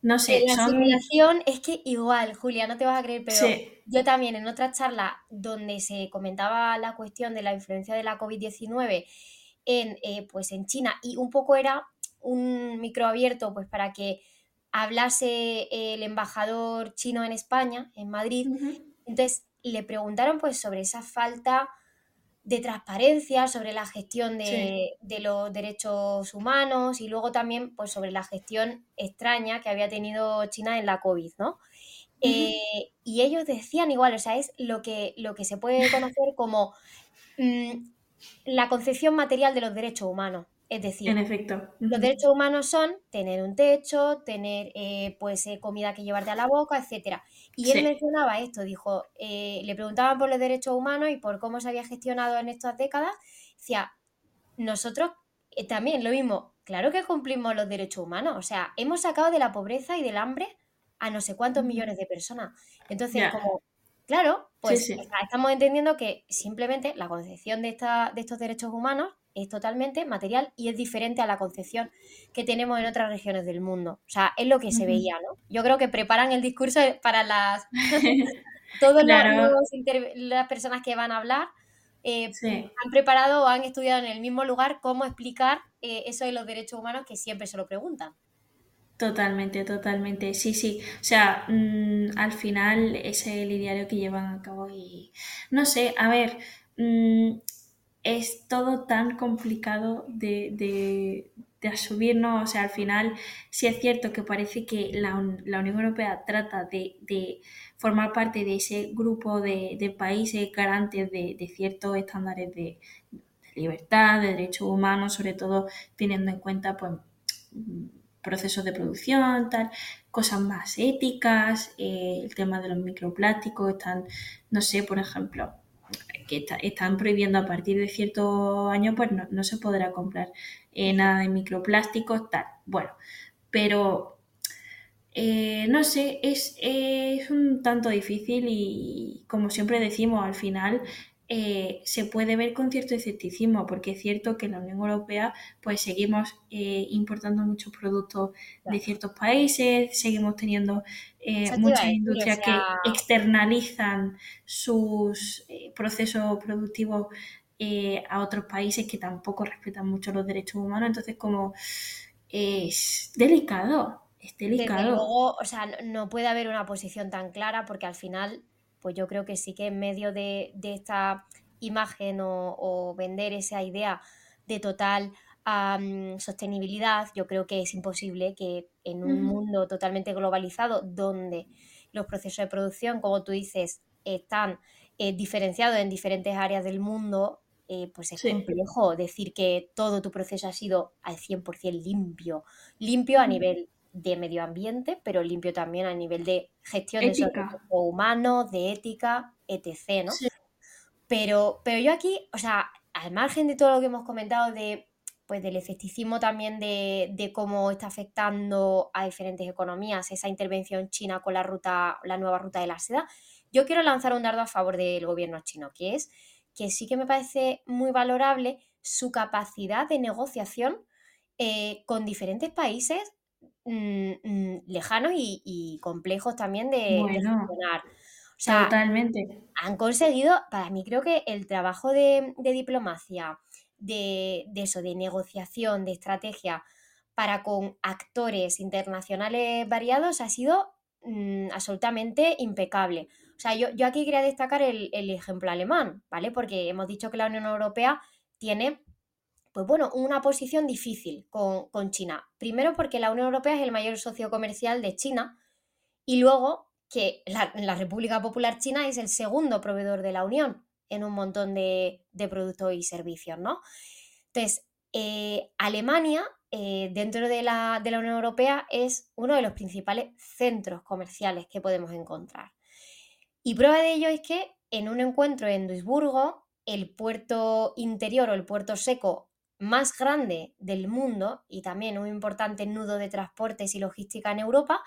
no sé, la son... es que igual, Julia, no te vas a creer, pero yo también en otra charla donde se comentaba la cuestión de la influencia de la COVID-19 en, eh, pues en China y un poco era un micro abierto pues para que hablase el embajador chino en España, en Madrid. Entonces le preguntaron pues sobre esa falta de transparencia sobre la gestión de, los derechos humanos y luego también pues, sobre la gestión extraña que había tenido China en la COVID, ¿no? Eh, y ellos decían igual, o sea, es lo que, lo que se puede conocer como mm, la concepción material de los derechos humanos. Es decir, en efecto. los derechos humanos son tener un techo, tener eh, pues eh, comida que llevarte a la boca, etcétera. Y él mencionaba esto, dijo, eh, le preguntaban por los derechos humanos y por cómo se había gestionado en estas décadas. Decía, nosotros también lo mismo, claro que cumplimos los derechos humanos, o sea, hemos sacado de la pobreza y del hambre a no sé cuántos millones de personas. Entonces, como, claro, pues estamos entendiendo que simplemente la concepción de, esta, de estos derechos humanos es totalmente material y es diferente a la concepción que tenemos en otras regiones del mundo. O sea, es lo que se veía, ¿no? Yo creo que preparan el discurso para las todas las personas que van a hablar. Eh, han preparado o han estudiado en el mismo lugar cómo explicar eh, eso de los derechos humanos que siempre se lo preguntan. Totalmente, totalmente. Sí, sí. O sea, mm, al final es el ideario que llevan a cabo y no sé, a ver, mm, es todo tan complicado de, de, de asumirnos. O sea, al final sí es cierto que parece que la, Unión Europea trata de, formar parte de ese grupo de, países garantes de, ciertos estándares de, libertad, de derechos humanos, sobre todo teniendo en cuenta pues, procesos de producción, tal, cosas más éticas, eh, el tema de los microplásticos, están, no sé, por ejemplo, que están prohibiendo a partir de cierto año, pues no, se podrá comprar eh, nada de microplásticos, tal. Bueno, pero eh, no sé, es, es, un tanto difícil y como siempre decimos, al final eh, se puede ver con cierto escepticismo, porque es cierto que en la Unión Europea pues seguimos eh, importando muchos productos de ciertos países, seguimos teniendo eh, muchas industrias que externalizan sus procesos productivos a otros países que tampoco respetan mucho los derechos humanos, entonces como es delicado. Es delicado. luego, o sea, no puede haber una posición tan clara porque al final pues yo creo que sí que en medio de, esta imagen o, vender esa idea de total sostenibilidad, yo creo que es imposible que en un mundo totalmente globalizado donde los procesos de producción, como tú dices, están eh, diferenciados en diferentes áreas del mundo, eh, pues es complejo decir que todo tu proceso ha sido al 100% limpio, limpio a nivel de medio ambiente, pero limpio también a nivel de gestión de recursos humanos, de ética, etc. ¿no? Pero, pero yo aquí, o sea, al margen de todo lo que hemos comentado de pues del efecticismo también de, de, cómo está afectando a diferentes economías esa intervención china con la ruta, la nueva ruta de la seda, yo quiero lanzar un dardo a favor del gobierno chino, que es que sí que me parece muy valorable su capacidad de negociación eh, con diferentes países Mm, mm, lejanos y, complejos también de, funcionar. O sea, totalmente. Han conseguido, para mí creo que el trabajo de, diplomacia, de, eso, de negociación, de estrategia para con actores internacionales variados ha sido mm, absolutamente impecable. O sea, yo, yo aquí quería destacar el, el, ejemplo alemán, ¿vale? Porque hemos dicho que la Unión Europea tiene pues bueno, una posición difícil con, China. Primero porque la Unión Europea es el mayor socio comercial de China y luego que la, República Popular China es el segundo proveedor de la Unión en un montón de, productos y servicios, ¿no? Entonces, eh, Alemania, eh, dentro de la, de la Unión Europea, es uno de los principales centros comerciales que podemos encontrar. Y prueba de ello es que en un encuentro en Duisburgo, el puerto interior o el puerto seco más grande del mundo y también un importante nudo de transportes y logística en Europa,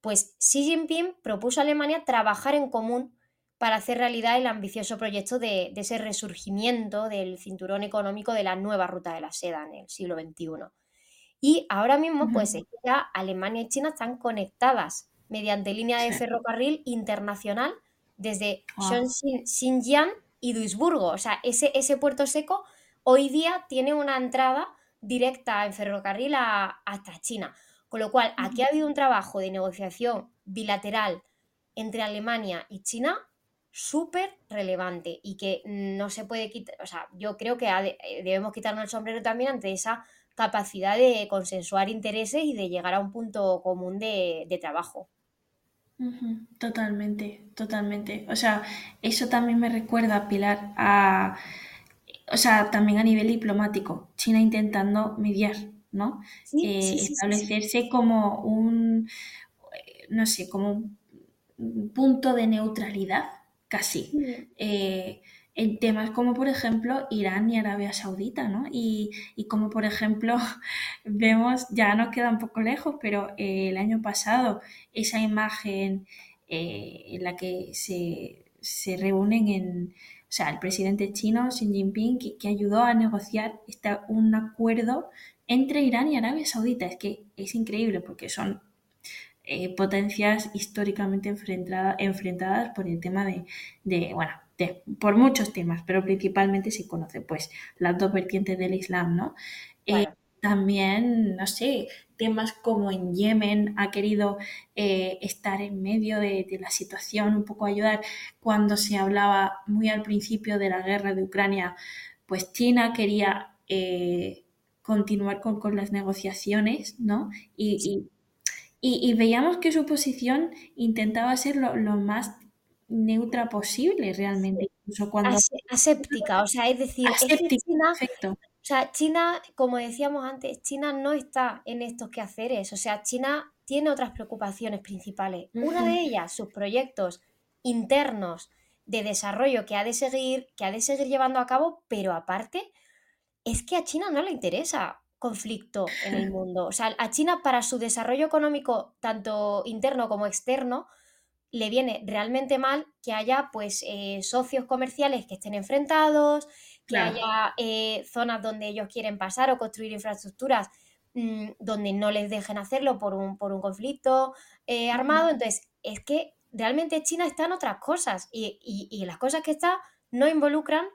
pues Xi Jinping propuso a Alemania trabajar en común para hacer realidad el ambicioso proyecto de, ese resurgimiento del cinturón económico de la nueva ruta de la seda en el siglo XXI. Y ahora mismo, pues ya Alemania y China están conectadas mediante línea de ferrocarril internacional desde Xinjiang y Duisburgo. O sea, ese, ese puerto seco hoy día tiene una entrada directa en ferrocarril hasta China. Con lo cual, aquí ha habido un trabajo de negociación bilateral entre Alemania y China súper relevante y que no se puede quitar, o sea, yo creo que eh, debemos quitarnos el sombrero también ante esa capacidad de consensuar intereses y de llegar a un punto común de, trabajo. Totalmente, totalmente. O sea, eso también me recuerda, Pilar, a, o sea, también a nivel diplomático, China intentando mediar, ¿no? Eh, establecerse como un, no sé, como un punto de neutralidad, casi. Eh, en temas como por ejemplo Irán y Arabia Saudita, ¿no? Y, como por ejemplo vemos, ya nos queda un poco lejos, pero eh, el año pasado esa imagen eh, en la que se, reúnen en, sea, el presidente chino Xi Jinping que, ayudó a negociar un acuerdo entre Irán y Arabia Saudita. Es que es increíble porque son eh, potencias históricamente enfrentadas por el tema de, de bueno, por muchos temas, pero principalmente se conoce pues las dos vertientes del Islam, ¿no? También, no sé, temas como en Yemen ha querido eh, estar en medio de, la situación, un poco ayudar. Cuando se hablaba muy al principio de la guerra de Ucrania, pues China quería eh, continuar con, las negociaciones, ¿no? Y, veíamos que su posición intentaba ser lo, lo más neutra posible realmente. Incluso cuando... Aséptica, o sea, es decir, China, o sea, China, como decíamos antes, China no está en estos quehaceres, o sea, China tiene otras preocupaciones principales. Una de ellas, sus proyectos internos de desarrollo que ha de seguir, que ha de seguir llevando a cabo, pero aparte, es que a China no le interesa conflicto en el mundo. O sea, a China para su desarrollo económico, tanto interno como externo, le viene realmente mal que haya pues eh, socios comerciales que estén enfrentados, que haya eh, zonas donde ellos quieren pasar o construir infraestructuras mm, donde no les dejen hacerlo por un, por un conflicto eh, armado. Entonces, es que realmente China está en otras cosas y, las cosas que está no involucran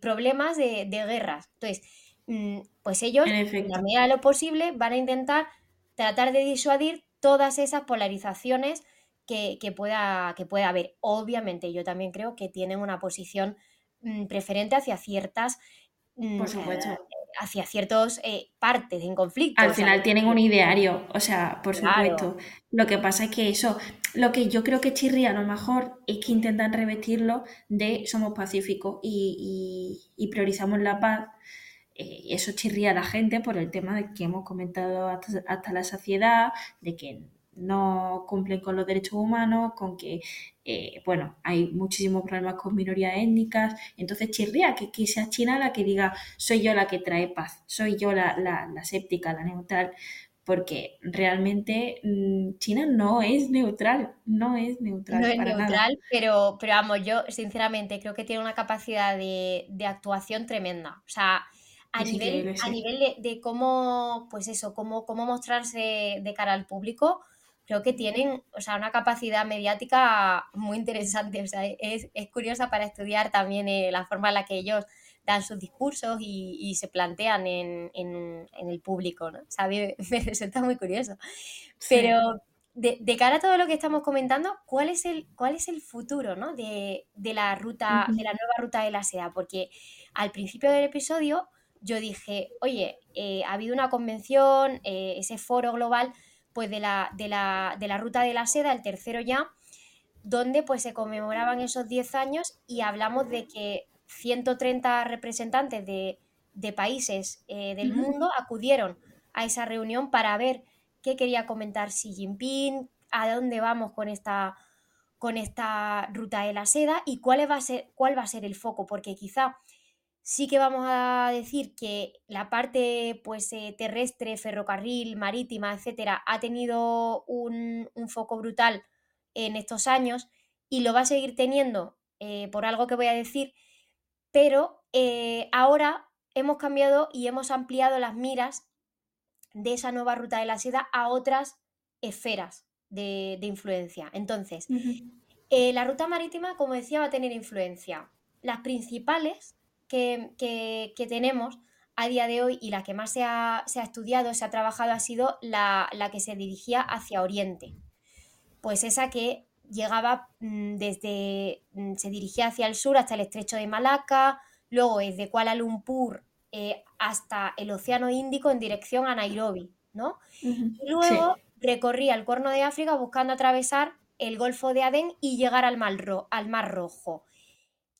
problemas de, guerras. Entonces, mm, pues ellos, en la medida de lo posible, van a intentar tratar de disuadir todas esas polarizaciones que, pueda, que pueda haber. Obviamente, yo también creo que tienen una posición preferente hacia ciertas. Mm, por supuesto. Hacia ciertas eh, partes en conflicto. Al final tienen un ideario, o sea, por supuesto. Lo que pasa es que eso, lo que yo creo que chirría a lo mejor es que intentan revestirlo de somos pacíficos y, priorizamos la paz. Eh, eso chirría a la gente por el tema de que hemos comentado hasta, hasta la saciedad, de que no cumplen con los derechos humanos, con que, eh, bueno, hay muchísimos problemas con minorías étnicas. Entonces chirría que, que, sea China la que diga, soy yo la que trae paz, soy yo la, la, la séptica, la neutral, porque realmente mm, China no es neutral, no es neutral. No es neutral, Pero, pero vamos, yo sinceramente creo que tiene una capacidad de, de actuación tremenda. O sea, a nivel, a nivel de, de, cómo, pues eso, cómo, cómo mostrarse de cara al público, creo que tienen o sea, una capacidad mediática muy interesante. O sea, es, curiosa para estudiar también eh, la forma en la que ellos dan sus discursos y, se plantean en, el público, ¿no? O sea, me, resulta muy curioso. Pero de, cara a todo lo que estamos comentando, ¿cuál es el, cuál es el futuro ¿no? de, la ruta, de la nueva ruta de la seda? Porque al principio del episodio yo dije, oye, eh, ha habido una convención, eh, ese foro global pues de la, de la, ruta de la seda, el tercero ya, donde pues se conmemoraban esos 10 años y hablamos de que 130 representantes de, países eh, del mundo acudieron a esa reunión para ver qué quería comentar Xi Jinping, a dónde vamos con esta, con esta ruta de la seda y cuál va a ser, cuál va a ser el foco, porque quizá Sí que vamos a decir que la parte pues, eh, terrestre, ferrocarril, marítima, etcétera, ha tenido un, foco brutal en estos años y lo va a seguir teniendo eh, por algo que voy a decir, pero eh, ahora hemos cambiado y hemos ampliado las miras de esa nueva ruta de la seda a otras esferas de, influencia. Entonces, la ruta marítima, como decía, va a tener influencia. Las principales que, tenemos a día de hoy y la que más se ha, estudiado, se ha trabajado, ha sido la, que se dirigía hacia Oriente. Pues esa que llegaba mm, desde, mm, se dirigía hacia el sur hasta el estrecho de Malaca, luego desde Kuala Lumpur eh, hasta el Océano Índico en dirección a Nairobi, ¿no? Y luego recorría el Cuerno de África buscando atravesar el Golfo de Adén y llegar al Mar, al Mar Rojo.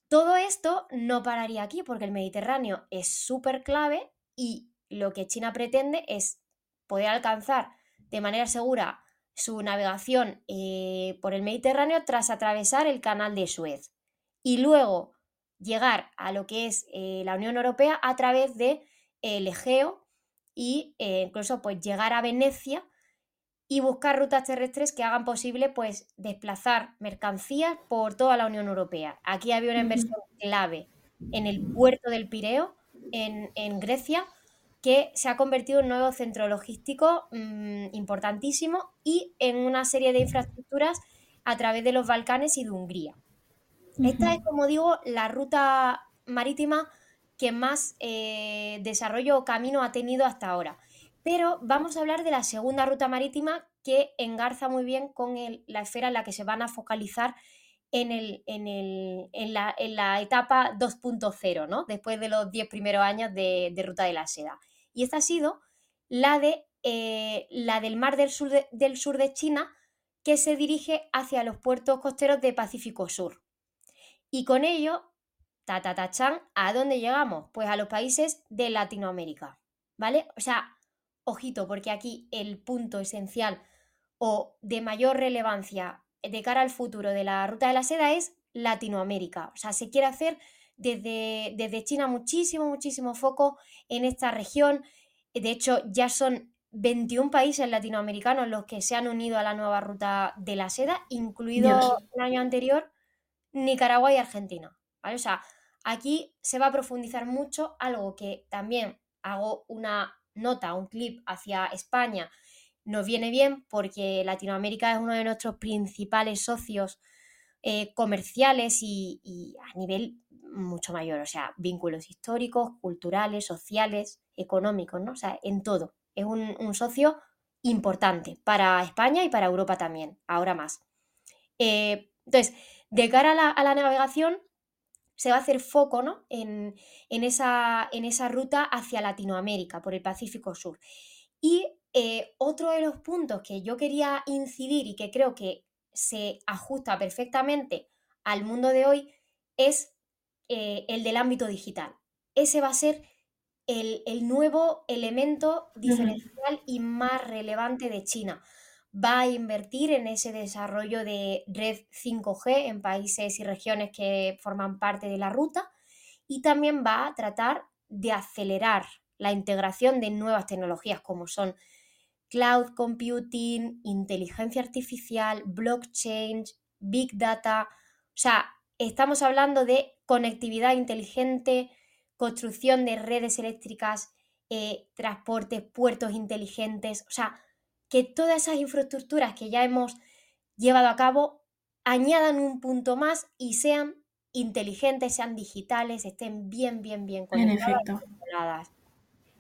Todo esto no pararía aquí porque el Mediterráneo es súper clave y lo que China pretende es poder alcanzar de manera segura su navegación eh, por el Mediterráneo tras atravesar el canal de Suez y luego llegar a lo que es eh, la Unión Europea a través de el Egeo y eh, incluso pues llegar a Venecia y buscar rutas terrestres que hagan posible pues desplazar mercancías por toda la Unión Europea. Aquí había una inversión clave en el puerto del Pireo, en, en Grecia, que se ha convertido en un nuevo centro logístico mm, importantísimo y en una serie de infraestructuras a través de los Balcanes y de Hungría. Esta es, como digo, la ruta marítima que más eh, desarrollo o camino ha tenido hasta ahora. Pero vamos a hablar de la segunda ruta marítima que engarza muy bien con la esfera en la que se van a focalizar en, la, etapa 2.0, ¿no? después de los 10 primeros años de, Ruta de la Seda. Y esta ha sido eh, la del Mar del sur de, del sur de China, que se dirige hacia los puertos costeros de Pacífico Sur. Y con ello, ta, ta, ta chan, ¿a dónde llegamos? Pues a los países de Latinoamérica, ¿vale? O sea, ojito, porque aquí el punto esencial o de mayor relevancia de cara al futuro de la ruta de la seda es Latinoamérica. O sea, se quiere hacer desde, desde China muchísimo, muchísimo foco en esta región. De hecho, ya son 21 países latinoamericanos los que se han unido a la nueva ruta de la seda, incluido el año anterior Nicaragua y Argentina. O sea, aquí se va a profundizar mucho, algo que también hago una nota, un clip hacia España, nos viene bien porque Latinoamérica es uno de nuestros principales socios eh, comerciales y, a nivel mucho mayor, o sea, vínculos históricos, culturales, sociales, económicos, ¿no? O sea, en todo. Es un, socio importante para España y para Europa también, ahora más. Eh, entonces, de cara a la, navegación, se va a hacer foco ¿no? en, esa, en, esa, ruta hacia Latinoamérica, por el Pacífico Sur. Y eh, otro de los puntos que yo quería incidir y que creo que se ajusta perfectamente al mundo de hoy es eh, el del ámbito digital. Ese va a ser el, nuevo elemento diferencial y más relevante de China va a invertir en ese desarrollo de red 5G en países y regiones que forman parte de la ruta y también va a tratar de acelerar la integración de nuevas tecnologías como son cloud computing, inteligencia artificial, blockchain, big data. O sea, estamos hablando de conectividad inteligente, construcción de redes eléctricas, eh, transportes, puertos inteligentes. O sea, que todas esas infraestructuras que ya hemos llevado a cabo añadan un punto más y sean inteligentes, sean digitales, estén bien, bien, bien conectadas. En efecto.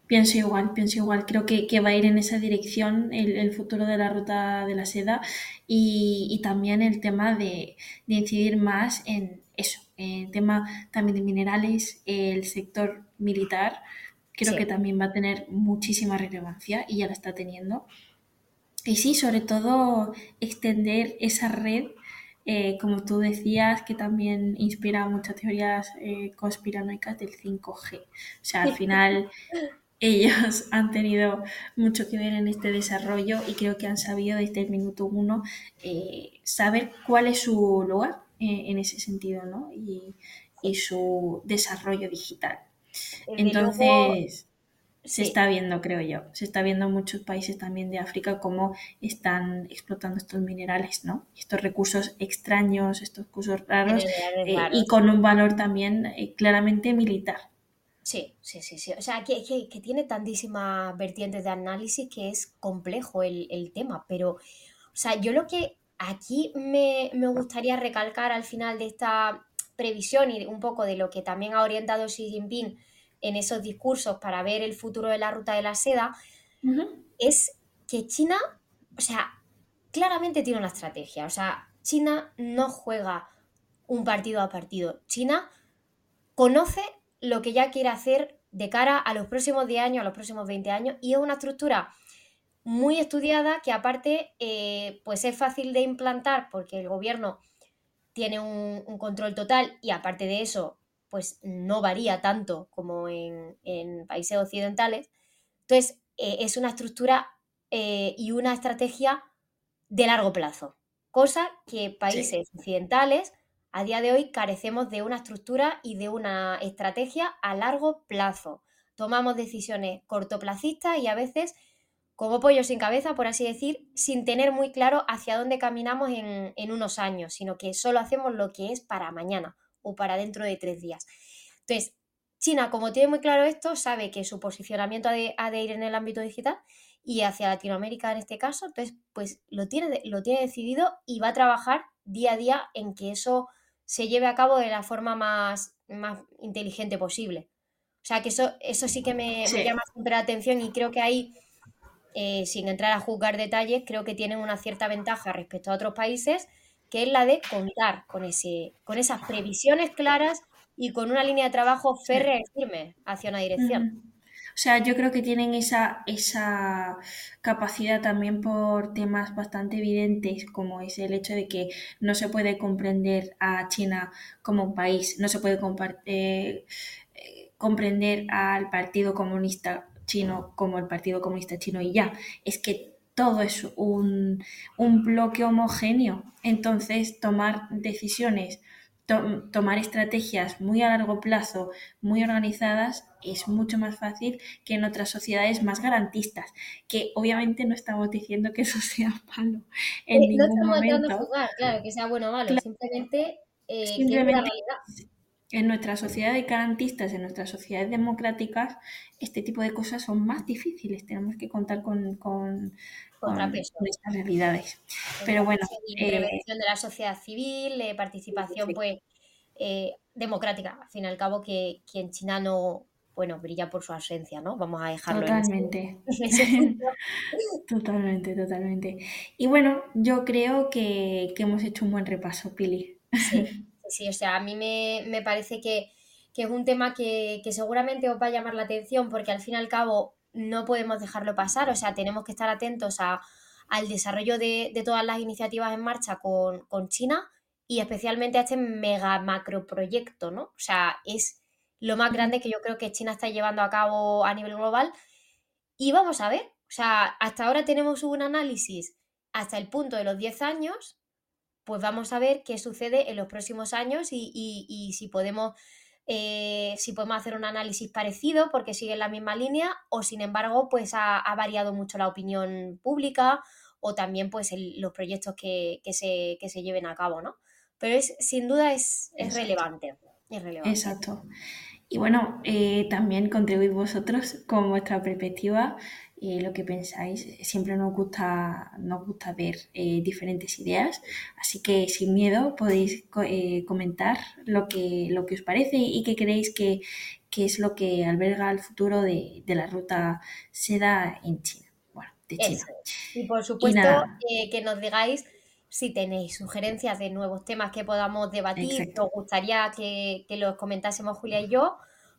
Pienso igual, pienso igual. Creo que, va a ir en esa dirección el, futuro de la ruta de la seda y, también el tema de, incidir más en eso, el tema también de minerales, el sector militar. Creo que también va a tener muchísima relevancia y ya la está teniendo. Y sí, sobre todo extender esa red, eh, como tú decías, que también inspira muchas teorías eh, conspiranoicas del 5G. O sea, al final ellos han tenido mucho que ver en este desarrollo y creo que han sabido desde el minuto uno eh, saber cuál es su lugar en ese sentido, ¿no? Y, y su desarrollo digital. Entonces se está viendo, creo yo. Se está viendo en muchos países también de África cómo están explotando estos minerales, ¿no? Estos recursos extraños, estos recursos raros, eh, y con un valor también eh, claramente militar. Sí, sí, sí, sí. O sea, que, que, tiene tantísimas vertientes de análisis que es complejo el, tema, pero, o sea, yo lo que aquí me, me gustaría recalcar al final de esta previsión y un poco de lo que también ha orientado Xi Jinping en esos discursos para ver el futuro de la ruta de la seda, es que China, o sea, claramente tiene una estrategia. O sea, China no juega un partido a partido. China conoce lo que ya quiere hacer de cara a los próximos 10 años, a los próximos 20 años, y es una estructura muy estudiada que aparte eh, pues es fácil de implantar porque el gobierno tiene un, control total y aparte de eso pues no varía tanto como en, países occidentales. Entonces eh, es una estructura eh, y una estrategia de largo plazo, cosa que países occidentales a día de hoy carecemos de una estructura y de una estrategia a largo plazo. Tomamos decisiones cortoplacistas y a veces como pollo sin cabeza, por así decir, sin tener muy claro hacia dónde caminamos en, unos años, sino que solo hacemos lo que es para mañana o para dentro de tres días. Entonces, China, como tiene muy claro esto, sabe que su posicionamiento ha de, ir en el ámbito digital y hacia Latinoamérica en este caso, entonces, pues lo tiene, lo tiene decidido y va a trabajar día a día en que eso se lleve a cabo de la forma más, más inteligente posible. O sea, que eso, eso sí que me, me llama siempre la atención y creo que hay eh, sin entrar a juzgar detalles, creo que tienen una cierta ventaja respecto a otros países, que es la de contar con, ese, con esas previsiones claras y con una línea de trabajo férrea y firme hacia una dirección. O sea, yo creo que tienen esa, esa capacidad también por temas bastante evidentes, como es el hecho de que no se puede comprender a China como un país, no se puede eh, eh, comprender al Partido Comunista chino como el Partido Comunista Chino y ya. Es que todo es un, bloque homogéneo. Entonces, tomar decisiones, tomar estrategias muy a largo plazo, muy organizadas, es mucho más fácil que en otras sociedades más garantistas. Que obviamente no estamos diciendo que eso sea malo en eh, ningún no momento. Jugar, claro, que sea bueno o malo, simplemente, eh, simplemente en nuestras sociedades garantistas, en nuestras sociedades democráticas, este tipo de cosas son más difíciles. Tenemos que contar con, con, estas realidades. Pero bueno. Intervención eh, de la sociedad civil, participación pues eh, democrática. Al fin y al cabo, que, quien China no, bueno, brilla por su ausencia, ¿no? Vamos a dejarlo totalmente. totalmente, totalmente. Y bueno, yo creo que, que hemos hecho un buen repaso, Pili. Sí. Sí, o sea, a mí me, parece que, es un tema que, seguramente os va a llamar la atención porque al fin y al cabo no podemos dejarlo pasar, o sea, tenemos que estar atentos al desarrollo de, todas las iniciativas en marcha con, China y especialmente a este mega macro proyecto, ¿no? O sea, es lo más grande que yo creo que China está llevando a cabo a nivel global. Y vamos a ver, o sea, hasta ahora tenemos un análisis hasta el punto de los 10 años, pues vamos a ver qué sucede en los próximos años y, si podemos eh, si podemos hacer un análisis parecido porque sigue en la misma línea o sin embargo pues ha, variado mucho la opinión pública o también pues los proyectos que, se, se, lleven a cabo, ¿no? Pero es, sin duda es, relevante, es relevante. Exacto. Y bueno, eh, también contribuid vosotros con vuestra perspectiva y lo que pensáis. Siempre nos gusta, nos gusta ver eh, diferentes ideas, así que sin miedo podéis eh, comentar lo que, lo que os parece y qué creéis que, es lo que alberga el futuro de, la ruta seda en China. Bueno, de China. Y por supuesto que nos digáis si tenéis sugerencias de nuevos temas que podamos debatir, que os gustaría que, que los comentásemos Julia y yo,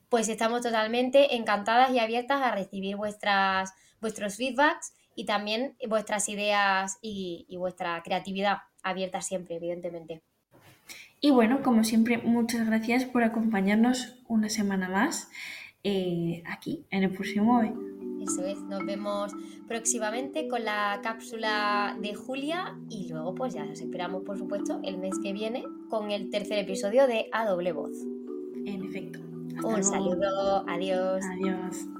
pues estamos totalmente encantadas y abiertas a recibir vuestras vuestros feedbacks y también vuestras ideas y, vuestra creatividad abierta siempre, evidentemente. Y bueno, como siempre, muchas gracias por acompañarnos una semana más eh, aquí en el próximo Eso es, nos vemos próximamente con la cápsula de Julia y luego pues ya nos esperamos por supuesto el mes que viene con el tercer episodio de A Doble Voz. En efecto. Un saludo, adiós. Adiós.